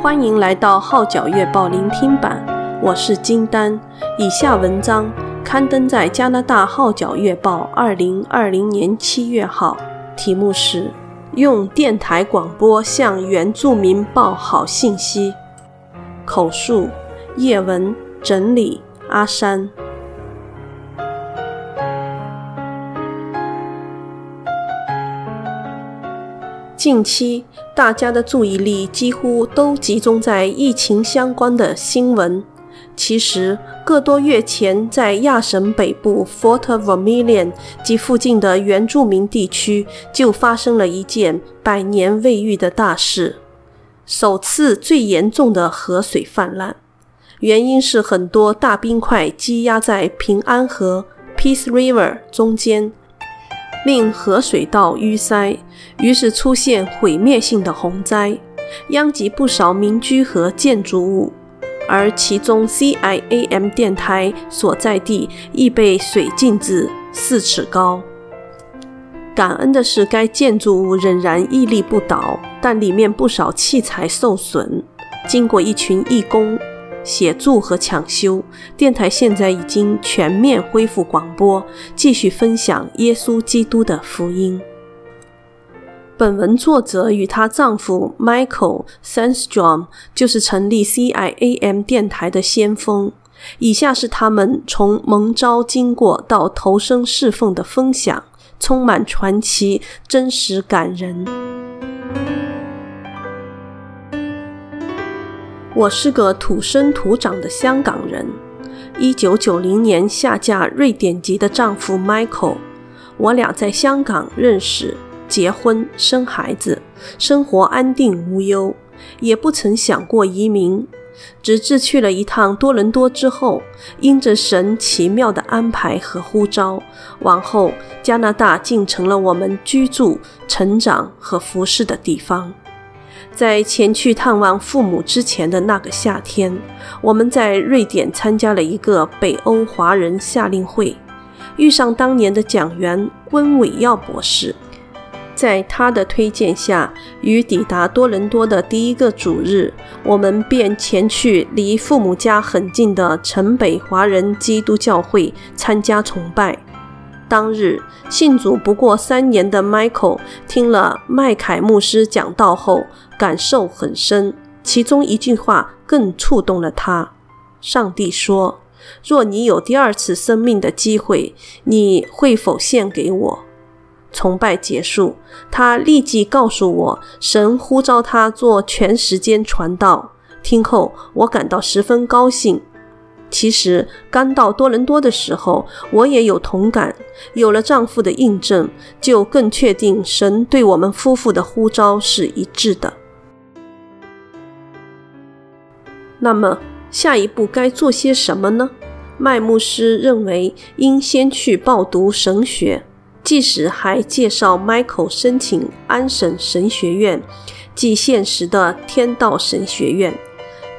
欢迎来到《号角月报》聆听版，我是金丹。以下文章刊登在加拿大《号角月报》二零二零年七月号，题目是“用电台广播向原住民报好信息”。口述：叶文，整理：阿山。近期，大家的注意力几乎都集中在疫情相关的新闻。其实，个多月前，在亚省北部 Fort Vermilion 及附近的原住民地区，就发生了一件百年未遇的大事：首次最严重的河水泛滥。原因是很多大冰块积压在平安河 （Peace River） 中间。令河水道淤塞，于是出现毁灭性的洪灾，殃及不少民居和建筑物，而其中 CIAM 电台所在地亦被水浸至四尺高。感恩的是，该建筑物仍然屹立不倒，但里面不少器材受损。经过一群义工协助和抢修，电台现在已经全面恢复广播，继续分享耶稣基督的福音。本文作者与她丈夫 Michael Sandstrom 就是成立 CIAM 电台的先锋。以下是他们从蒙召经过到投身侍奉的分享，充满传奇，真实感人。我是个土生土长的香港人。一九九零年下嫁瑞典籍的丈夫 Michael，我俩在香港认识、结婚、生孩子，生活安定无忧，也不曾想过移民。直至去了一趟多伦多之后，因着神奇妙的安排和呼召，往后加拿大竟成了我们居住、成长和服侍的地方。在前去探望父母之前的那个夏天，我们在瑞典参加了一个北欧华人夏令会，遇上当年的讲员温伟耀博士。在他的推荐下，于抵达多伦多的第一个主日，我们便前去离父母家很近的城北华人基督教会参加崇拜。当日信主不过三年的 Michael 听了麦凯牧师讲道后，感受很深。其中一句话更触动了他：上帝说，若你有第二次生命的机会，你会否献给我？崇拜结束，他立即告诉我，神呼召他做全时间传道。听后，我感到十分高兴。其实刚到多伦多的时候，我也有同感。有了丈夫的印证，就更确定神对我们夫妇的呼召是一致的。那么下一步该做些什么呢？麦牧师认为应先去报读神学，即使还介绍 Michael 申请安省神学院，即现实的天道神学院。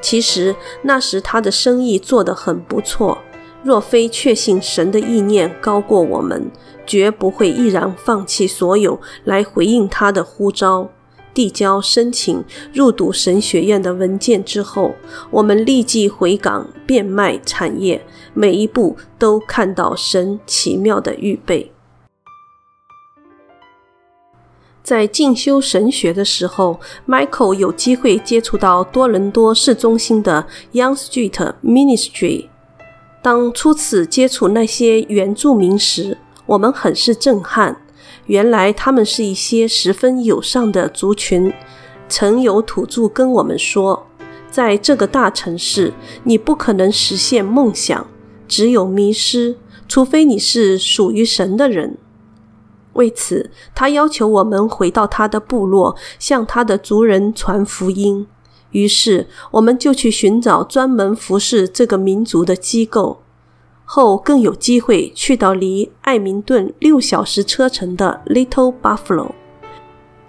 其实那时他的生意做得很不错，若非确信神的意念高过我们，绝不会毅然放弃所有来回应他的呼召。递交申请入读神学院的文件之后，我们立即回港变卖产业，每一步都看到神奇妙的预备。在进修神学的时候，Michael 有机会接触到多伦多市中心的 Young Street Ministry。当初次接触那些原住民时，我们很是震撼。原来他们是一些十分友善的族群。曾有土著跟我们说，在这个大城市，你不可能实现梦想，只有迷失，除非你是属于神的人。为此，他要求我们回到他的部落，向他的族人传福音。于是，我们就去寻找专门服侍这个民族的机构。后更有机会去到离艾明顿六小时车程的 Little Buffalo，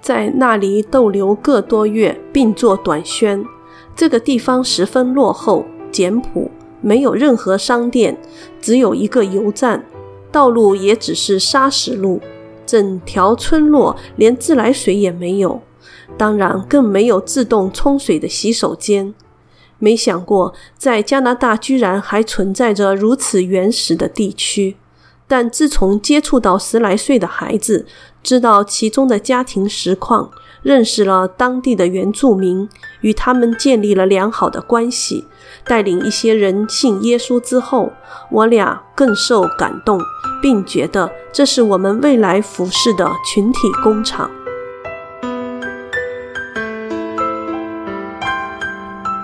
在那里逗留个多月，并做短宣。这个地方十分落后、简朴，没有任何商店，只有一个油站，道路也只是砂石路。整条村落连自来水也没有，当然更没有自动冲水的洗手间。没想过，在加拿大居然还存在着如此原始的地区。但自从接触到十来岁的孩子，知道其中的家庭实况，认识了当地的原住民，与他们建立了良好的关系，带领一些人信耶稣之后，我俩更受感动，并觉得这是我们未来服事的群体工厂。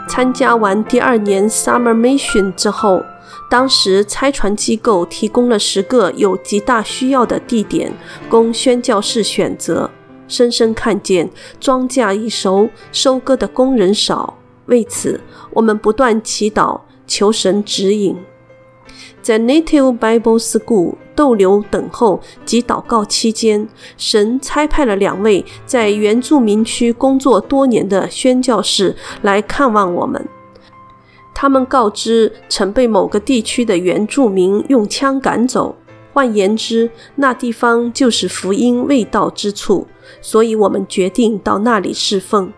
参加完第二年 Summer Mission 之后，当时拆船机构提供了十个有极大需要的地点供宣教士选择。深深看见庄稼已熟，收割的工人少。为此，我们不断祈祷，求神指引。在 Native Bible School 逗留等候及祷告期间，神差派了两位在原住民区工作多年的宣教士来看望我们。他们告知曾被某个地区的原住民用枪赶走，换言之，那地方就是福音未到之处，所以我们决定到那里侍奉。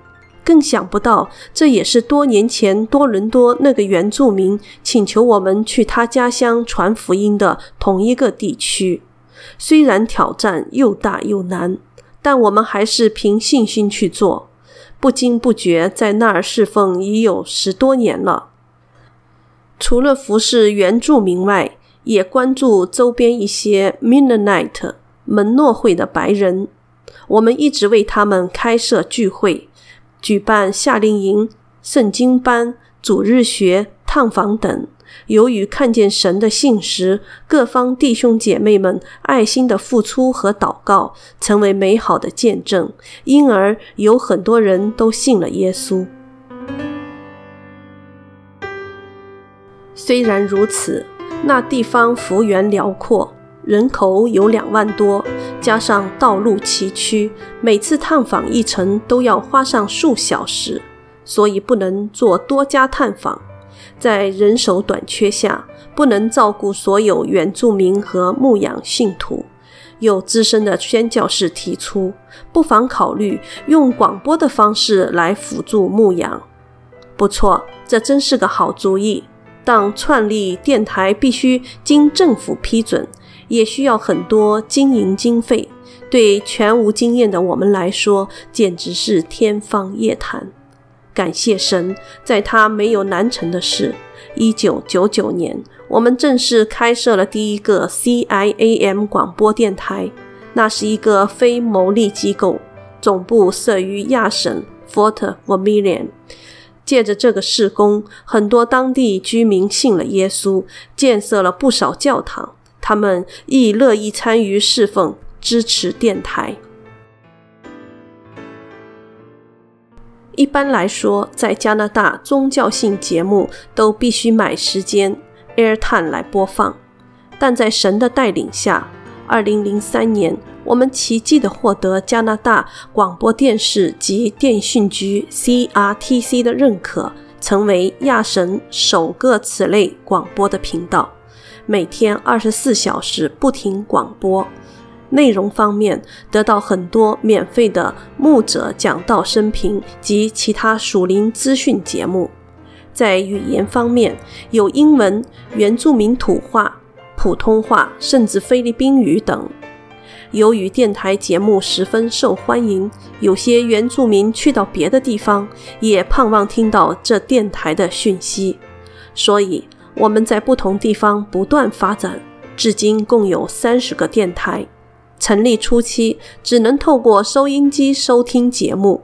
更想不到，这也是多年前多伦多那个原住民请求我们去他家乡传福音的同一个地区。虽然挑战又大又难，但我们还是凭信心去做。不经不觉，在那儿侍奉已有十多年了。除了服侍原住民外，也关注周边一些 Mennonite 门诺会的白人。我们一直为他们开设聚会，举办夏令营、圣经班、主日学、探访等。由于看见神的信实，各方弟兄姐妹们爱心的付出和祷告，成为美好的见证，因而有很多人都信了耶稣。虽然如此，那地方幅员辽阔，人口有两万多，加上道路崎岖，每次探访一程都要花上数小时，所以不能做多家探访。在人手短缺下，不能照顾所有原住民和牧养信徒。有资深的宣教士提出，不妨考虑用广播的方式来辅助牧养。不错，这真是个好主意。当创立电台必须经政府批准，也需要很多经营经费。对全无经验的我们来说，简直是天方夜谭。感谢神，在他没有难成的事。一九九九年，我们正式开设了第一个 CIAM 广播电台，那是一个非牟利机构，总部设于亚省 Fort Vermilion。借着这个事工，很多当地居民信了耶稣，建设了不少教堂。他们亦乐意参与侍奉，支持电台。一般来说，在加拿大，宗教性节目都必须买时间 （airtime） 来播放，但在神的带领下，二零零三年，我们奇迹的获得加拿大广播电视及电讯局 （CRTC） 的认可，成为亚神首个此类广播的频道，每天二十四小时不停广播。内容方面，得到很多免费的牧者讲道生平及其他属灵资讯节目。在语言方面，有英文、原住民土话。普通话甚至菲律宾语等。由于电台节目十分受欢迎，有些原住民去到别的地方，也盼望听到这电台的讯息。所以我们在不同地方不断发展，至今共有三十个电台。成立初期只能透过收音机收听节目，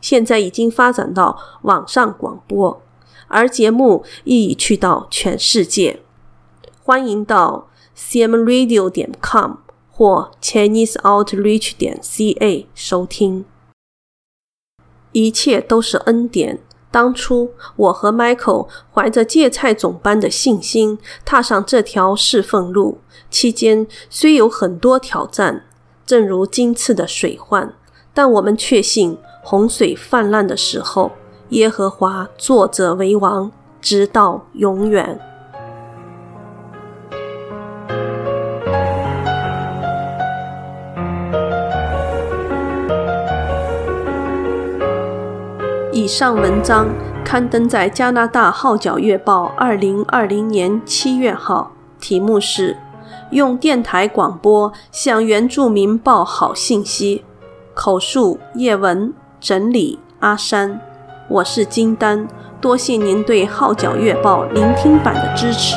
现在已经发展到网上广播，而节目亦已去到全世界。欢迎到 cmradio 点 com 或 ChineseOutreach 点 ca 收听。一切都是恩典。当初我和 Michael 怀着芥菜种般的信心踏上这条侍奉路，期间虽有很多挑战，正如今次的水患，但我们确信洪水泛滥的时候，耶和华坐着为王，直到永远。上文章刊登在加拿大《号角月报》二零二零年七月号，题目是“用电台广播向原住民报好信息”，口述叶文，整理阿山。我是金丹，多谢您对《号角月报》聆听版的支持。